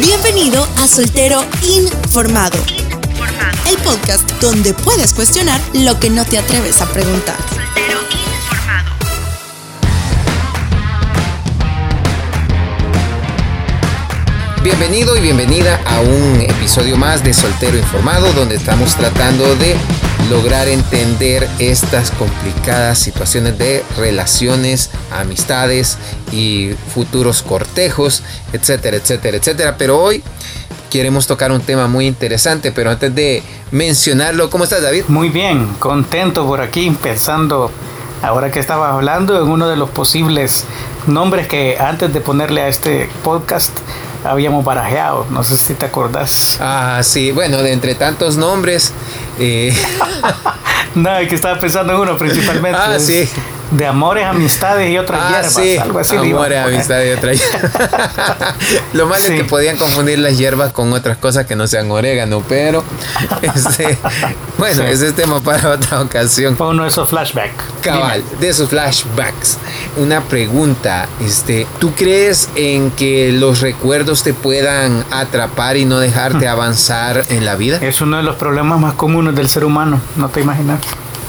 Bienvenido a Soltero Informado, el podcast donde puedes cuestionar lo que no te atreves a preguntar. Soltero Informado. Bienvenido y bienvenida a un episodio más de Soltero Informado donde estamos tratando de lograr entender estas complicadas situaciones de relaciones, amistades y futuros cortejos, etcétera, etcétera, etcétera. Pero hoy queremos tocar un tema muy interesante, pero antes de mencionarlo, ¿cómo estás David? Muy bien, contento por aquí, pensando, ahora que estaba hablando, en uno de los posibles nombres que antes de ponerle a este podcast habíamos barajeado. No sé si te acordás. Ah, sí. Bueno, de entre tantos nombres. Eh... no, que estaba pensando en uno principalmente. Ah, sí de amores, amistades y otras ah, hierbas. Sí. Algo así. Amores, amistades y otras hierbas. Lo malo es que podían confundir las hierbas con otras cosas que no sean orégano, pero este, bueno, ese es tema para otra ocasión. Para uno de esos flashbacks. Cabal, de esos flashbacks. Una pregunta, este, ¿tú crees en que los recuerdos te puedan atrapar y no dejarte hmm. avanzar en la vida? Es uno de los problemas más comunes del ser humano, no te imaginas.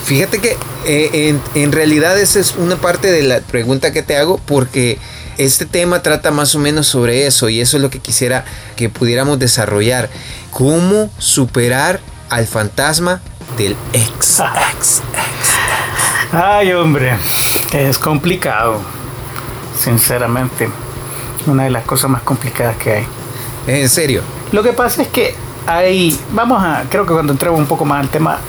Fíjate que eh, en, realidad esa es una parte de la pregunta que te hago porque este tema trata más o menos sobre eso y eso es lo que quisiera que pudiéramos desarrollar. ¿Cómo superar al fantasma del ex? ex, ex. Ay, hombre, es complicado, sinceramente. Una de las cosas más complicadas que hay. ¿En serio? Lo que pasa es que hay, vamos a, creo que cuando entremos un poco más al tema,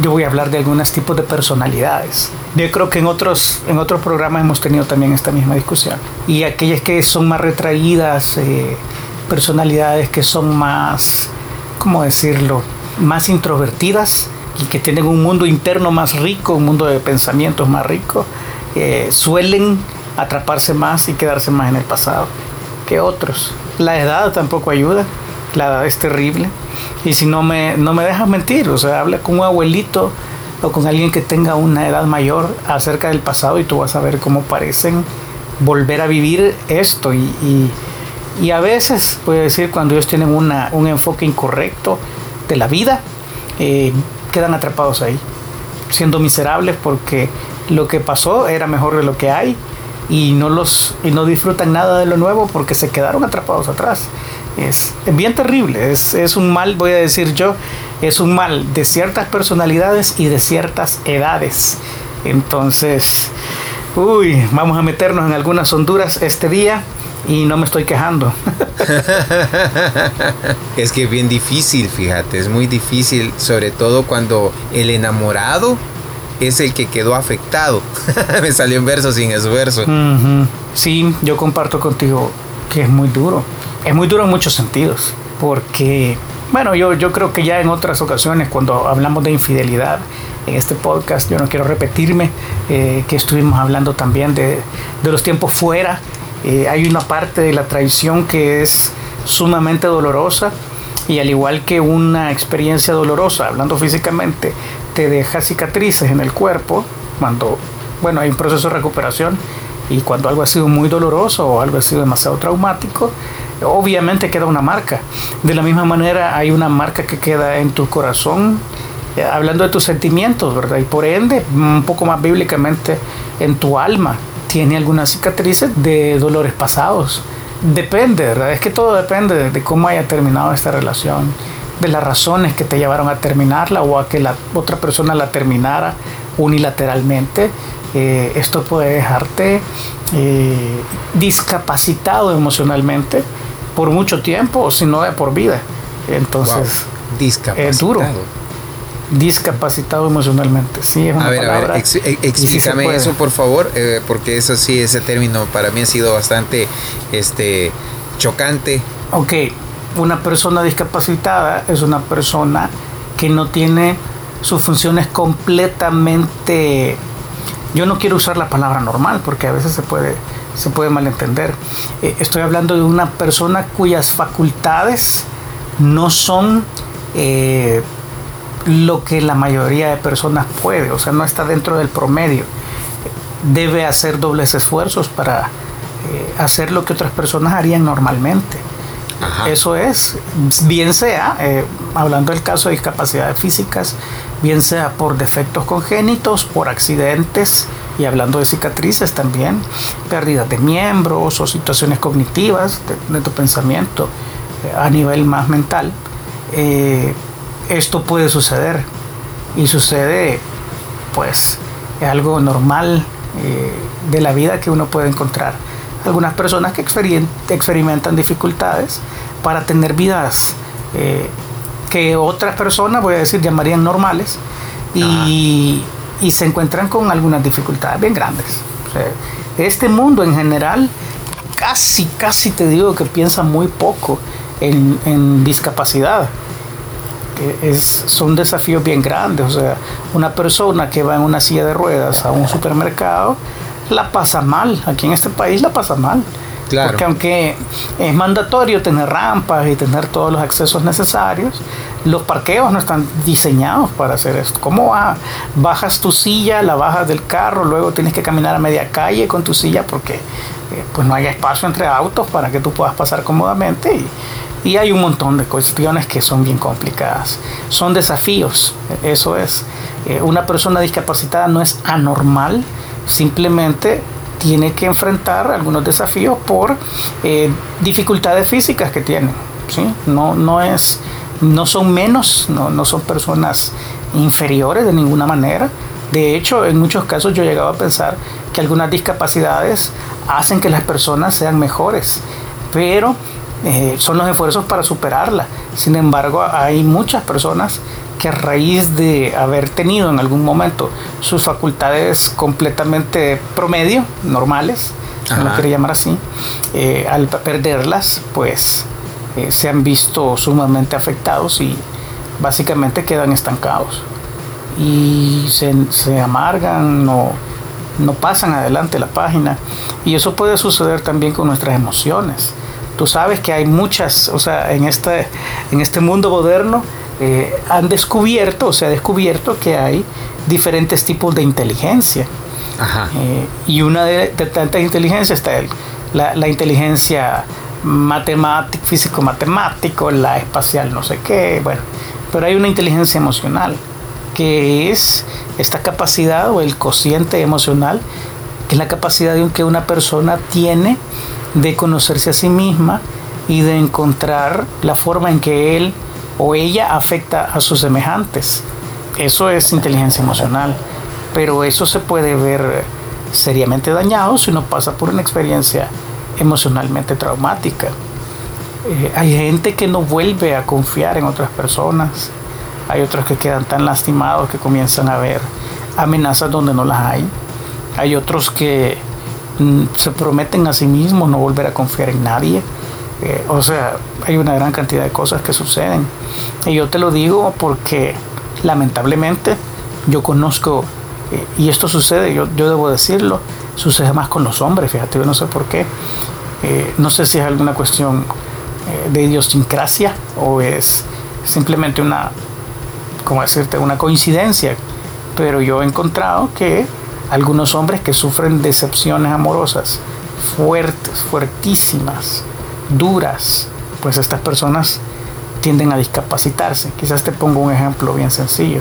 yo voy a hablar de algunos tipos de personalidades. Yo creo que en otros, en otros programas hemos tenido también esta misma discusión. Y aquellas que son más retraídas, eh, personalidades que son más, ¿cómo decirlo?, más introvertidas y que tienen un mundo interno más rico, un mundo de pensamientos más rico, eh, suelen atraparse más y quedarse más en el pasado que otros. La edad tampoco ayuda, la edad es terrible y si no me, no me dejas mentir, o sea, habla con un abuelito o con alguien que tenga una edad mayor acerca del pasado y tú vas a ver cómo parecen volver a vivir esto. Y, y, a veces, puede decir, cuando ellos tienen una, un enfoque incorrecto de la vida, eh, quedan atrapados ahí, siendo miserables porque lo que pasó era mejor de lo que hay y no, los, y no disfrutan nada de lo nuevo porque se quedaron atrapados atrás. Es bien terrible, es, es un mal, voy a decir yo, es un mal de ciertas personalidades y de ciertas edades. Entonces, uy, vamos a meternos en algunas honduras este día y no me estoy quejando. es que es bien difícil, fíjate, es muy difícil, sobre todo cuando el enamorado es el que quedó afectado. me salió en verso sin esfuerzo. Sí, yo comparto contigo que es muy duro es muy duro en muchos sentidos, porque, bueno, yo, yo creo que ya en otras ocasiones, cuando hablamos de infidelidad en este podcast, yo no quiero repetirme, eh, que estuvimos hablando también de, de los tiempos fuera. Eh, hay una parte de la traición que es sumamente dolorosa y al igual que una experiencia dolorosa, hablando físicamente, te deja cicatrices en el cuerpo, cuando, bueno, hay un proceso de recuperación y cuando algo ha sido muy doloroso o algo ha sido demasiado traumático, obviamente queda una marca. De la misma manera hay una marca que queda en tu corazón, eh, hablando de tus sentimientos, ¿verdad? Y por ende, un poco más bíblicamente, en tu alma. Tiene algunas cicatrices de dolores pasados. Depende, ¿verdad? Es que todo depende de cómo haya terminado esta relación, de las razones que te llevaron a terminarla o a que la otra persona la terminara unilateralmente. Eh, esto puede dejarte eh, discapacitado emocionalmente por mucho tiempo o si no de por vida. Entonces, es duro. Discapacitado emocionalmente, sí, es una A ver, a ver, eh, explícame eso por favor, eh, porque eso sí, ese término para mí ha sido bastante este, chocante. Ok, una persona discapacitada es una persona que no tiene sus funciones completamente yo no quiero usar la palabra normal porque a veces se puede se puede malentender. Eh, estoy hablando de una persona cuyas facultades no son eh, lo que la mayoría de personas puede, o sea, no está dentro del promedio. Debe hacer dobles esfuerzos para eh, hacer lo que otras personas harían normalmente. Eso es, bien sea, eh, hablando del caso de discapacidades físicas, bien sea por defectos congénitos, por accidentes, y hablando de cicatrices también, pérdidas de miembros o situaciones cognitivas de, tu pensamiento eh, a nivel más mental, eh, esto puede suceder. Y sucede pues es algo normal de la vida que uno puede encontrar. Algunas personas que experimentan dificultades para tener vidas eh, que otras personas, voy a decir, llamarían normales y, se encuentran con algunas dificultades bien grandes. este mundo en general, casi, casi te digo que piensa muy poco en, discapacidad. Es, son desafíos bien grandes. O sea, una persona que va en una silla de ruedas a un supermercado la pasa mal. Aquí en este país la pasa mal. Porque aunque es mandatorio tener rampas y tener todos los accesos necesarios, los parqueos no están diseñados para hacer esto. ¿Cómo va? bajas tu silla, la bajas del carro, luego tienes que caminar a media calle con tu silla porque eh, pues no hay espacio entre autos para que tú puedas pasar cómodamente y, hay un montón de cuestiones que son bien complicadas. Son desafíos, eso es. Eh, una persona discapacitada no es anormal, simplemente tiene que enfrentar algunos desafíos por eh, dificultades físicas que tiene. ¿sí? No, no, es, no son menos, no, no son personas inferiores de ninguna manera. De hecho, en muchos casos yo he llegado a pensar que algunas discapacidades hacen que las personas sean mejores, pero eh, son los esfuerzos para superarla. Sin embargo, hay muchas personas que a raíz de haber tenido en algún momento sus facultades completamente promedio, normales, no lo quiere llamar así, eh, al perderlas, pues eh, se han visto sumamente afectados y básicamente quedan estancados. Y se, se amargan, no, no pasan adelante la página. Y eso puede suceder también con nuestras emociones. Tú sabes que hay muchas, o sea, en este, en este mundo moderno eh, han descubierto, o se ha descubierto que hay diferentes tipos de inteligencia. Eh, y una de, tantas inteligencias está la, la, inteligencia matemática, físico-matemático, la espacial no sé qué, bueno, pero hay una inteligencia emocional, que es esta capacidad o el cociente emocional, que es la capacidad de que una persona tiene de conocerse a sí misma y de encontrar la forma en que él o ella afecta a sus semejantes. Eso es inteligencia emocional, pero eso se puede ver seriamente dañado si uno pasa por una experiencia emocionalmente traumática. Eh, hay gente que no vuelve a confiar en otras personas, hay otros que quedan tan lastimados que comienzan a ver amenazas donde no las hay, hay otros que mm, se prometen a sí mismos no volver a confiar en nadie eh, o sea, hay una gran cantidad de cosas que suceden. Y yo te lo digo porque lamentablemente yo conozco, eh, y esto sucede, yo, yo debo decirlo, sucede más con los hombres, fíjate, yo no sé por qué. Eh, no sé si es alguna cuestión de idiosincrasia o es simplemente una, ¿cómo decirte?, una coincidencia. Pero yo he encontrado que algunos hombres que sufren decepciones amorosas fuertes, fuertísimas, duras, pues estas personas tienden a discapacitarse. Quizás te pongo un ejemplo bien sencillo.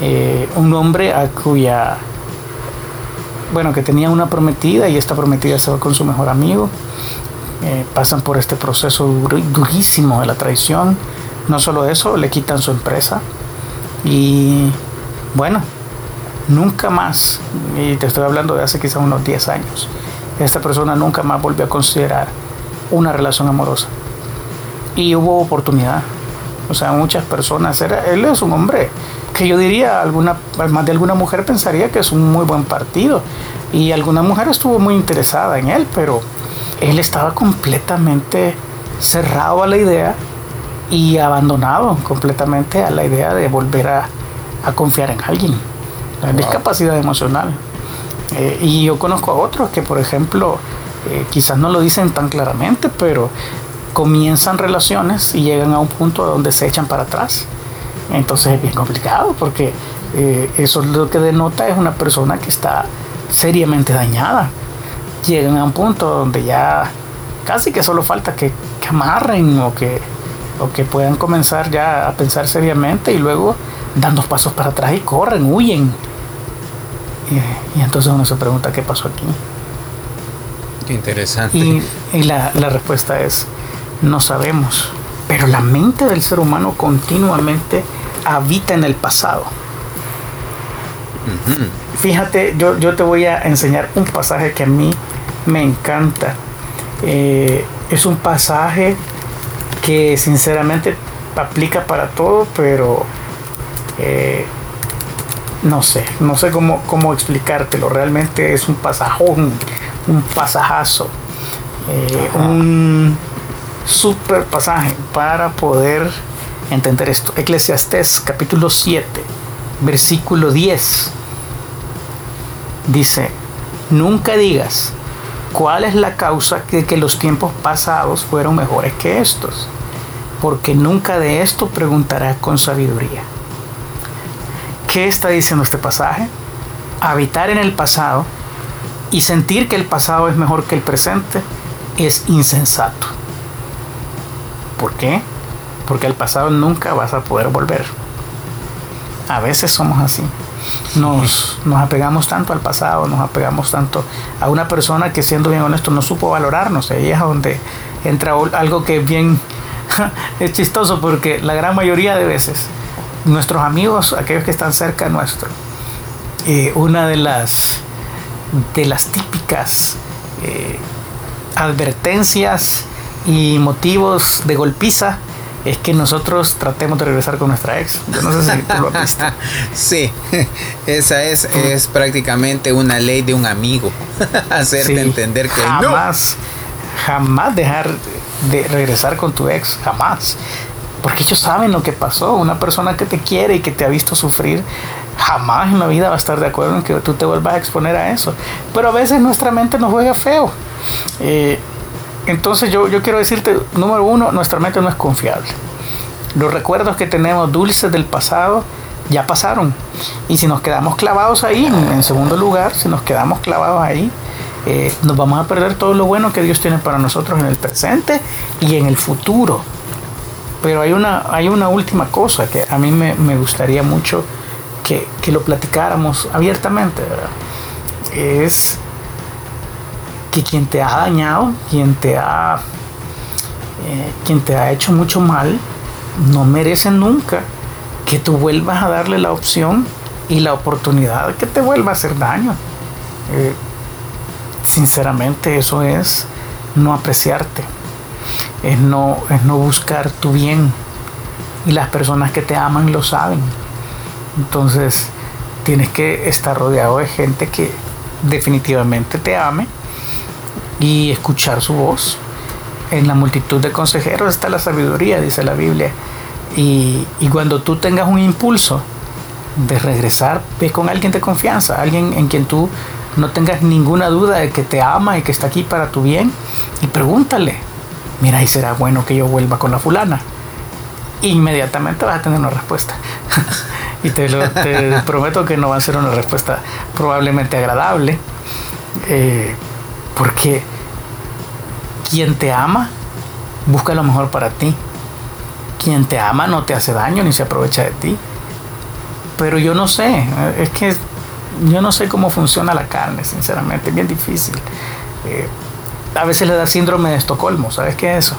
Eh, un hombre a cuya, bueno, que tenía una prometida y esta prometida se va con su mejor amigo, eh, pasan por este proceso durísimo de la traición. No solo eso, le quitan su empresa y bueno, nunca más, y te estoy hablando de hace quizás unos 10 años, esta persona nunca más volvió a considerar una relación amorosa. Y hubo oportunidad. O sea, muchas personas, era, él es un hombre que yo diría, alguna, más de alguna mujer pensaría que es un muy buen partido. Y alguna mujer estuvo muy interesada en él, pero él estaba completamente cerrado a la idea y abandonado completamente a la idea de volver a, a confiar en alguien. La discapacidad emocional. Eh, y yo conozco a otros que, por ejemplo, eh, quizás no lo dicen tan claramente, pero comienzan relaciones y llegan a un punto donde se echan para atrás. Entonces es bien complicado porque eh, eso es lo que denota es una persona que está seriamente dañada. Llegan a un punto donde ya casi que solo falta que, amarren o que, o que puedan comenzar ya a pensar seriamente y luego dan dos pasos para atrás y corren, huyen. Y, entonces uno se pregunta qué pasó aquí. Interesante. Y, la, la, respuesta es, no sabemos. Pero la mente del ser humano continuamente habita en el pasado. Fíjate, yo, yo te voy a enseñar un pasaje que a mí me encanta. Eh, es un pasaje que sinceramente aplica para todo, pero eh, no sé, no sé cómo, cómo explicártelo. Realmente es un pasajón, un pasajazo, eh, un super pasaje para poder entender esto. Eclesiastés capítulo 7, versículo 10. Dice, nunca digas cuál es la causa de que los tiempos pasados fueron mejores que estos, porque nunca de esto preguntarás con sabiduría. ¿Qué está diciendo este pasaje? Habitar en el pasado y sentir que el pasado es mejor que el presente es insensato. ¿Por qué? Porque al pasado nunca vas a poder volver. A veces somos así. Nos, nos apegamos tanto al pasado, nos apegamos tanto a una persona que siendo bien honesto no supo valorarnos. Ahí es donde entra algo que es bien es chistoso porque la gran mayoría de veces nuestros amigos, aquellos que están cerca nuestro, eh, una de las, de las típicas eh, advertencias y motivos de golpiza es que nosotros tratemos de regresar con nuestra ex. Yo no sé si tú lo has visto. sí, esa es, es prácticamente una ley de un amigo. Hacerte entender que jamás, jamás dejar de regresar con tu ex, jamás. Porque ellos saben lo que pasó. Una persona que te quiere y que te ha visto sufrir, jamás en la vida va a estar de acuerdo en que tú te vuelvas a exponer a eso. Pero a veces nuestra mente nos juega feo. Eh, entonces yo, yo quiero decirte, número uno, nuestra mente no es confiable. Los recuerdos que tenemos dulces del pasado ya pasaron. Y si nos quedamos clavados ahí, en segundo lugar, si nos quedamos clavados ahí, eh, nos vamos a perder todo lo bueno que Dios tiene para nosotros en el presente y en el futuro. Pero hay una, hay una última cosa que a mí me, gustaría mucho que, lo platicáramos abiertamente, Es que quien te ha dañado, quien te ha, eh, quien te ha hecho mucho mal, no merece nunca que tú vuelvas a darle la opción y la oportunidad de que te vuelva a hacer daño. Eh, sinceramente eso es no apreciarte es no, es no buscar tu bien. Y las personas que te aman lo saben. Entonces tienes que estar rodeado de gente que definitivamente te ame y escuchar su voz. En la multitud de consejeros está la sabiduría, dice la Biblia. Y, cuando tú tengas un impulso de regresar, ve con alguien de confianza, alguien en quien tú no tengas ninguna duda de que te ama y que está aquí para tu bien, y pregúntale, mira, y será bueno que yo vuelva con la fulana. Inmediatamente vas a tener una respuesta. y te, prometo que no va a ser una respuesta probablemente agradable. Eh, porque quien te ama busca lo mejor para ti. Quien te ama no te hace daño ni se aprovecha de ti. Pero yo no sé, es que yo no sé cómo funciona la carne, sinceramente, es bien difícil. Eh, a veces le da síndrome de Estocolmo, ¿sabes qué es eso?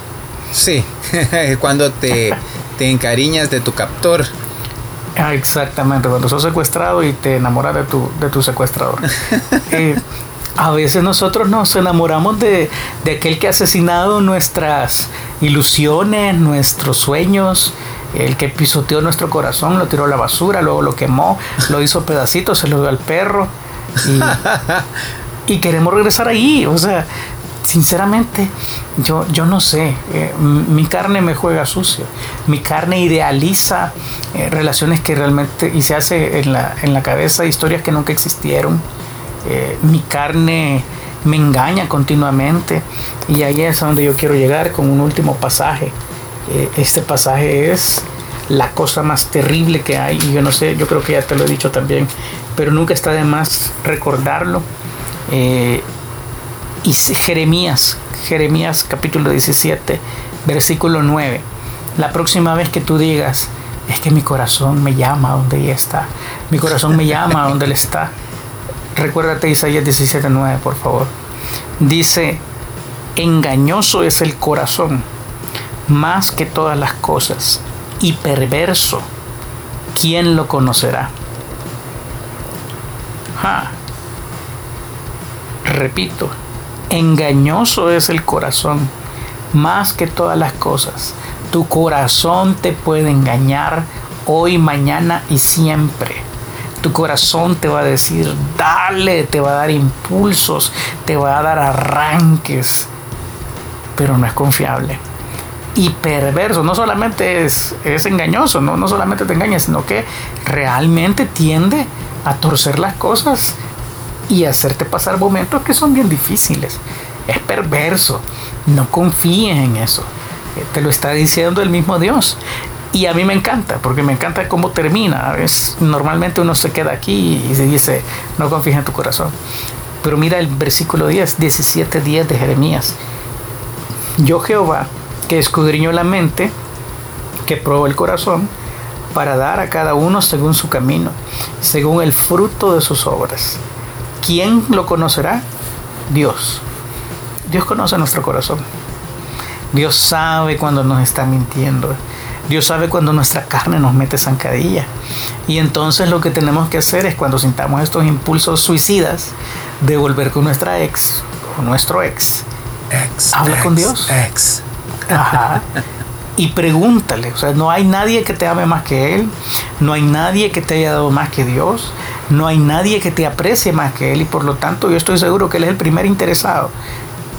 Sí, cuando te encariñas de tu captor. Ah, exactamente, cuando sos secuestrado y te enamoras de tu, de tu secuestrador. Eh, a veces nosotros nos enamoramos de, de, aquel que ha asesinado nuestras ilusiones, nuestros sueños, el que pisoteó nuestro corazón, lo tiró a la basura, luego lo quemó, lo hizo pedacitos, se lo dio al perro. Y, y queremos regresar ahí. O sea, sinceramente, yo, yo no sé, eh, mi carne me juega sucio, mi carne idealiza eh, relaciones que realmente, y se hace en la, en la cabeza historias que nunca existieron, eh, mi carne me engaña continuamente, y ahí es a donde yo quiero llegar con un último pasaje. este pasaje es la cosa más terrible que hay, y yo no sé, yo creo que ya te lo he dicho también, pero nunca está de más recordarlo Y Jeremías, Jeremías capítulo 17, versículo 9. La próxima vez que tú digas, es que mi corazón me llama donde ella está, mi corazón me llama donde él está. Recuérdate Isaías 17, 9, por favor. Dice, engañoso es el corazón más que todas las cosas y perverso. ¿Quién lo conocerá? Repito, engañoso es el corazón más que todas las cosas. Tu corazón te puede engañar hoy, mañana y siempre. Tu corazón te va a decir, dale, te va a dar impulsos, te va a dar arranques, pero no es confiable. Y perverso, no solamente es, es engañoso, ¿no? no solamente te engaña, sino que realmente tiende a torcer las cosas y hacerte pasar momentos que son bien difíciles. Es perverso. No confíes en eso. Eh, te lo está diciendo el mismo Dios. Y a mí me encanta, porque me encanta cómo termina. Es, normalmente uno se queda aquí y se dice, no confíes en tu corazón. Pero mira el versículo 10, 17, 10 de Jeremías. Yo Jehová, que escudriñó la mente, que probó el corazón, para dar a cada uno según su camino, según el fruto de sus obras. ¿Quién lo conocerá? Dios. Dios conoce nuestro corazón. Dios sabe cuando nos está mintiendo. Dios sabe cuando nuestra carne nos mete zancadilla. Y entonces lo que tenemos que hacer es cuando sintamos estos impulsos suicidas de volver con nuestra ex o nuestro ex. Ex. Habla con Dios. Ex. Ajá. y pregúntale. O sea, no hay nadie que te ame más que Él, no hay nadie que te haya dado más que Dios, no hay nadie que te aprecie más que Él y por lo tanto yo estoy seguro que Él es el primer interesado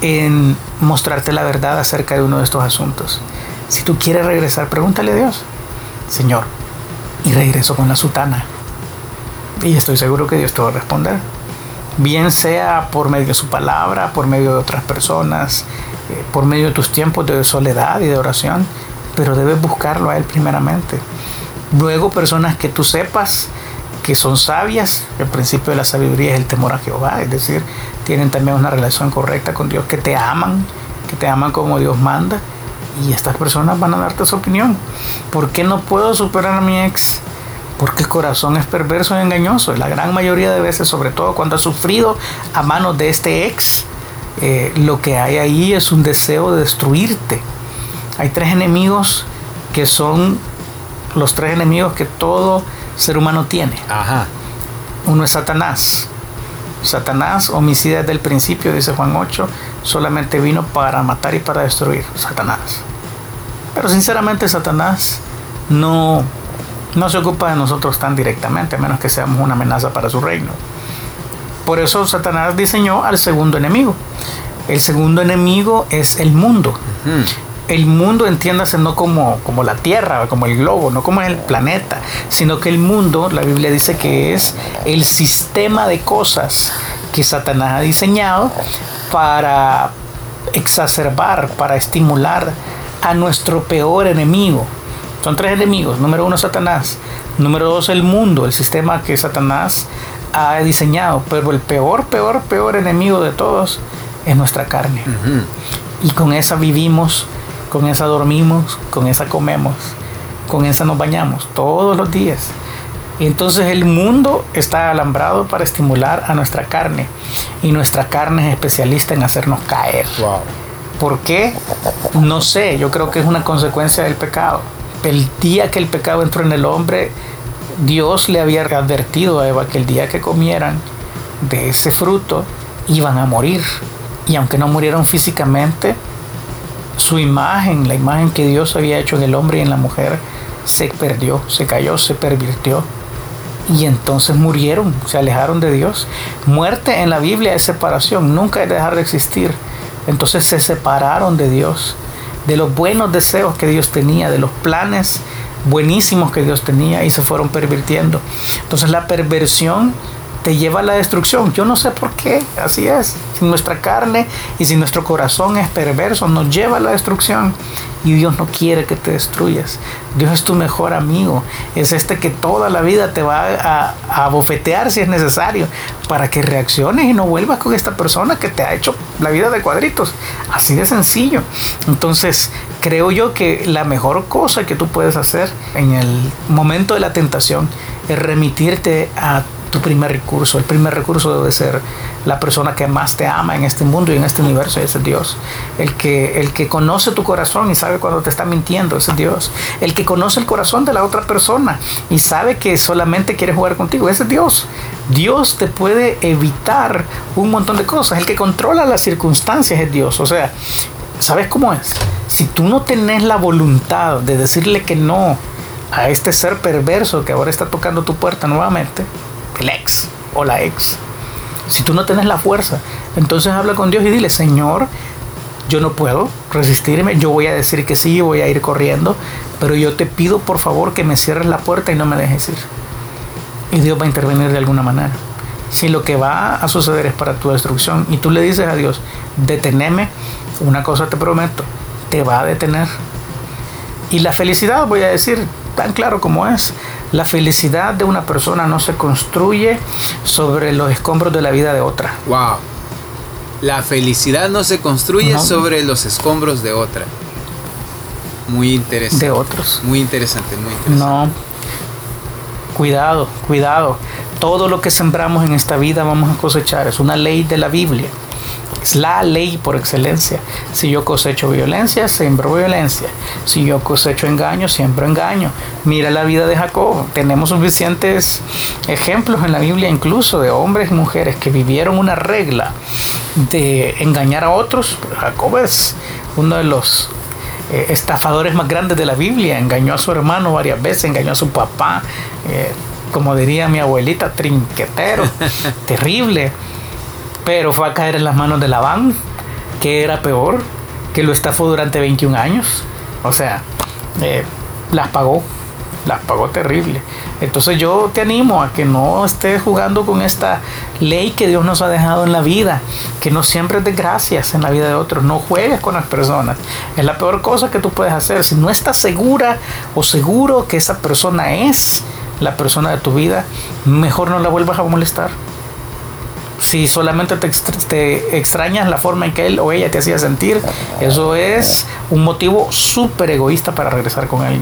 en mostrarte la verdad acerca de uno de estos asuntos. Si tú quieres regresar, pregúntale a Dios, Señor, y regreso con la sutana. Y estoy seguro que Dios te va a responder. Bien sea por medio de su palabra, por medio de otras personas, por medio de tus tiempos de soledad y de oración, pero debes buscarlo a Él primeramente. Luego personas que tú sepas que son sabias, el principio de la sabiduría es el temor a Jehová, es decir, tienen también una relación correcta con Dios, que te aman, que te aman como Dios manda, y estas personas van a darte su opinión. ¿Por qué no puedo superar a mi ex? Porque el corazón es perverso y engañoso. La gran mayoría de veces, sobre todo cuando has sufrido a manos de este ex, eh, lo que hay ahí es un deseo de destruirte. Hay tres enemigos que son los tres enemigos que todo ser humano tiene. Uno es Satanás. Satanás, homicida desde el principio, dice Juan 8, solamente vino para matar y para destruir. Satanás. Pero sinceramente Satanás no, no se ocupa de nosotros tan directamente, a menos que seamos una amenaza para su reino. Por eso Satanás diseñó al segundo enemigo. El segundo enemigo es el mundo. El mundo, entiéndase, no como, como la Tierra, como el globo, no como el planeta, sino que el mundo, la Biblia dice que es el sistema de cosas que Satanás ha diseñado para exacerbar, para estimular a nuestro peor enemigo. Son tres enemigos. Número uno, Satanás. Número dos, el mundo, el sistema que Satanás ha diseñado, pero el peor, peor, peor enemigo de todos es nuestra carne. Y con esa vivimos, con esa dormimos, con esa comemos, con esa nos bañamos todos los días. Y entonces el mundo está alambrado para estimular a nuestra carne. Y nuestra carne es especialista en hacernos caer. ¿Por qué? No sé, yo creo que es una consecuencia del pecado. El día que el pecado entró en el hombre, Dios le había advertido a Eva que el día que comieran de ese fruto iban a morir. Y aunque no murieron físicamente, su imagen, la imagen que Dios había hecho en el hombre y en la mujer, se perdió, se cayó, se pervirtió. Y entonces murieron, se alejaron de Dios. Muerte en la Biblia es separación, nunca es dejar de existir. Entonces se separaron de Dios, de los buenos deseos que Dios tenía, de los planes buenísimos que Dios tenía y se fueron pervirtiendo. Entonces la perversión te lleva a la destrucción. Yo no sé por qué, así es. Si nuestra carne y si nuestro corazón es perverso, nos lleva a la destrucción. Y Dios no quiere que te destruyas. Dios es tu mejor amigo. Es este que toda la vida te va a, a bofetear si es necesario para que reacciones y no vuelvas con esta persona que te ha hecho la vida de cuadritos. Así de sencillo. Entonces, creo yo que la mejor cosa que tú puedes hacer en el momento de la tentación es remitirte a primer recurso. El primer recurso debe ser la persona que más te ama en este mundo y en este universo, ese es Dios. El que, el que conoce tu corazón y sabe cuando te está mintiendo, ese es Dios. El que conoce el corazón de la otra persona y sabe que solamente quiere jugar contigo, ese es Dios. Dios te puede evitar un montón de cosas. El que controla las circunstancias es Dios. O sea, ¿sabes cómo es? Si tú no tenés la voluntad de decirle que no a este ser perverso que ahora está tocando tu puerta nuevamente, el ex o la ex. Si tú no tienes la fuerza, entonces habla con Dios y dile, Señor, yo no puedo resistirme, yo voy a decir que sí, voy a ir corriendo, pero yo te pido por favor que me cierres la puerta y no me dejes ir. Y Dios va a intervenir de alguna manera. Si lo que va a suceder es para tu destrucción y tú le dices a Dios, deteneme, una cosa te prometo, te va a detener. Y la felicidad, voy a decir, tan claro como es, la felicidad de una persona no se construye sobre los escombros de la vida de otra. Wow. La felicidad no se construye sobre los escombros de otra. Muy interesante. De otros. Muy interesante, muy interesante. No. Cuidado, cuidado. Todo lo que sembramos en esta vida vamos a cosechar. Es una ley de la Biblia. Es la ley por excelencia. Si yo cosecho violencia, siembro violencia. Si yo cosecho engaño, siembro engaño. Mira la vida de Jacob. Tenemos suficientes ejemplos en la Biblia, incluso de hombres y mujeres que vivieron una regla de engañar a otros. Jacob es uno de los eh, estafadores más grandes de la Biblia. Engañó a su hermano varias veces, engañó a su papá. Eh, como diría mi abuelita, trinquetero, terrible pero fue a caer en las manos de Labán, que era peor, que lo estafó durante 21 años. O sea, eh, las pagó, las pagó terrible. Entonces yo te animo a que no estés jugando con esta ley que Dios nos ha dejado en la vida, que no siempre es de gracias en la vida de otros, no juegues con las personas. Es la peor cosa que tú puedes hacer. Si no estás segura o seguro que esa persona es la persona de tu vida, mejor no la vuelvas a molestar si solamente te, extrañas la forma en que él o ella te hacía sentir, eso es un motivo súper egoísta para regresar con él.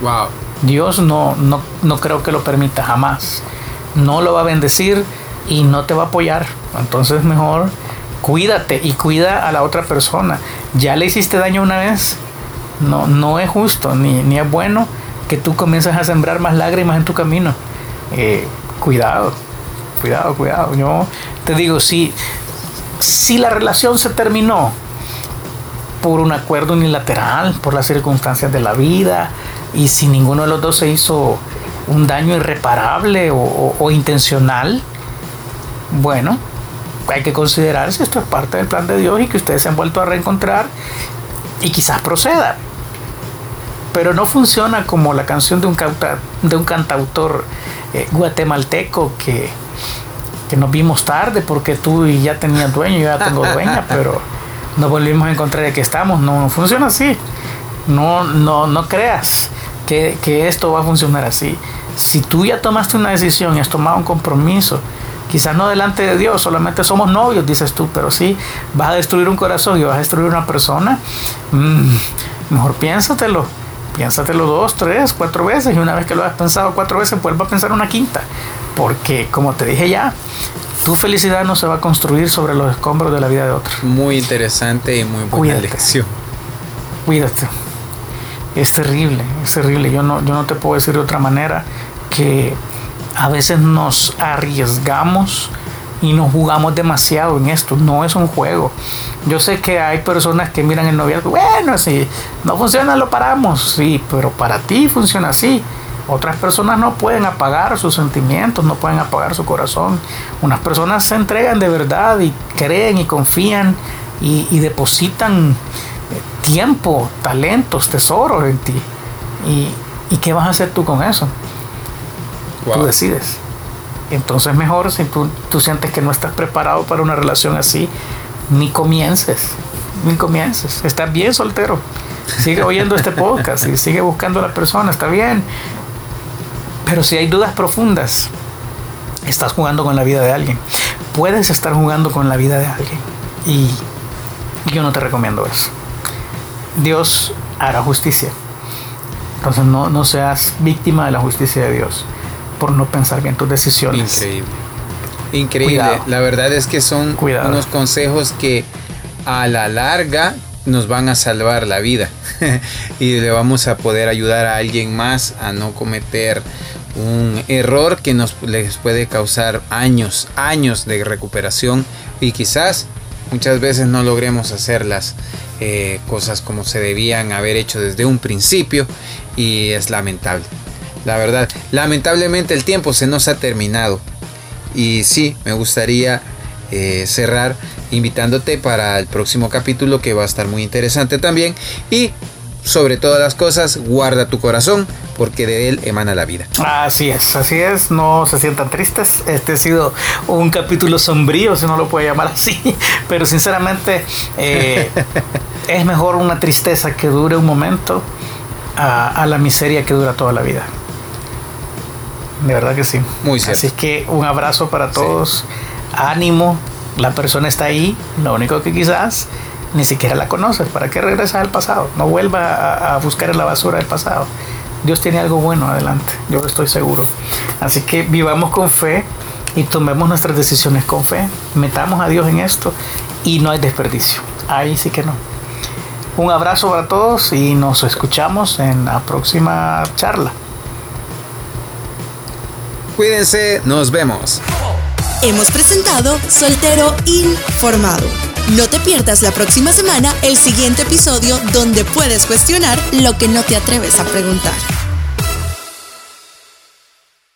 Wow. Dios no, no, no creo que lo permita jamás. No lo va a bendecir y no te va a apoyar. Entonces mejor cuídate y cuida a la otra persona. Ya le hiciste daño una vez. No, no es justo ni, ni es bueno que tú comiences a sembrar más lágrimas en tu camino. Eh, cuidado cuidado, cuidado. Yo te digo, si, si la relación se terminó por un acuerdo unilateral, por las circunstancias de la vida, y si ninguno de los dos se hizo un daño irreparable o, intencional, bueno, hay que considerar si esto es parte del plan de Dios y que ustedes se han vuelto a reencontrar y quizás proceda. Pero no funciona como la canción de un, de un cantautor eh, guatemalteco que, que nos vimos tarde porque tú ya tenías dueño, yo ya tengo dueña, pero nos volvimos a encontrar y aquí estamos. No funciona así. No, no, no creas que, que esto va a funcionar así. Si tú ya tomaste una decisión y has tomado un compromiso, quizás no delante de Dios, solamente somos novios, dices tú, pero sí, vas a destruir un corazón y vas a destruir una persona, mm, mejor piénsatelo, piénsatelo dos, tres, cuatro veces y una vez que lo has pensado cuatro veces, vuelva a pensar una quinta, porque como te dije ya, tu felicidad no se va a construir sobre los escombros de la vida de otros. Muy interesante y muy buena Cuídate. lección. Cuídate. Es terrible, es terrible. Yo no, yo no te puedo decir de otra manera que a veces nos arriesgamos y nos jugamos demasiado en esto. No es un juego. Yo sé que hay personas que miran el noviazgo, bueno, si no funciona lo paramos, sí, pero para ti funciona así. Otras personas no pueden apagar sus sentimientos, no pueden apagar su corazón. Unas personas se entregan de verdad y creen y confían y, depositan eh, tiempo, talentos, tesoros en ti. ¿Y, qué vas a hacer tú con eso? Tú decides. Entonces mejor si tú, tú sientes que no estás preparado para una relación así, ni comiences, ni comiences. Estás bien soltero. Sigue oyendo este podcast y sigue buscando a la persona, está bien. Pero si hay dudas profundas, estás jugando con la vida de alguien. Puedes estar jugando con la vida de alguien. Y yo no te recomiendo eso. Dios hará justicia. Entonces no, no seas víctima de la justicia de Dios por no pensar bien tus decisiones. Increíble. Increíble. La verdad es que son unos consejos que a la larga nos van a salvar la vida y le vamos a poder ayudar a alguien más a no cometer un error que nos les puede causar años, años de recuperación y quizás muchas veces no logremos hacer las eh, cosas como se debían haber hecho desde un principio y es lamentable. La verdad, lamentablemente el tiempo se nos ha terminado y sí, me gustaría eh, cerrar invitándote para el próximo capítulo que va a estar muy interesante también y sobre todas las cosas, guarda tu corazón porque de él emana la vida. Así es, así es, no se sientan tristes. Este ha sido un capítulo sombrío, si no lo puede llamar así, pero sinceramente eh, es mejor una tristeza que dure un momento a, la miseria que dura toda la vida. De verdad que sí. Muy cierto. Así que un abrazo para todos, ánimo, la persona está ahí, lo único que quizás ni siquiera la conoces. ¿Para qué regresas al pasado? No vuelva a, buscar en la basura del pasado. Dios tiene algo bueno adelante, yo estoy seguro. Así que vivamos con fe y tomemos nuestras decisiones con fe. Metamos a Dios en esto y no hay desperdicio. Ahí sí que no. Un abrazo para todos y nos escuchamos en la próxima charla. Cuídense, nos vemos. Hemos presentado Soltero Informado. No te pierdas la próxima semana el siguiente episodio donde puedes cuestionar lo que no te atreves a preguntar.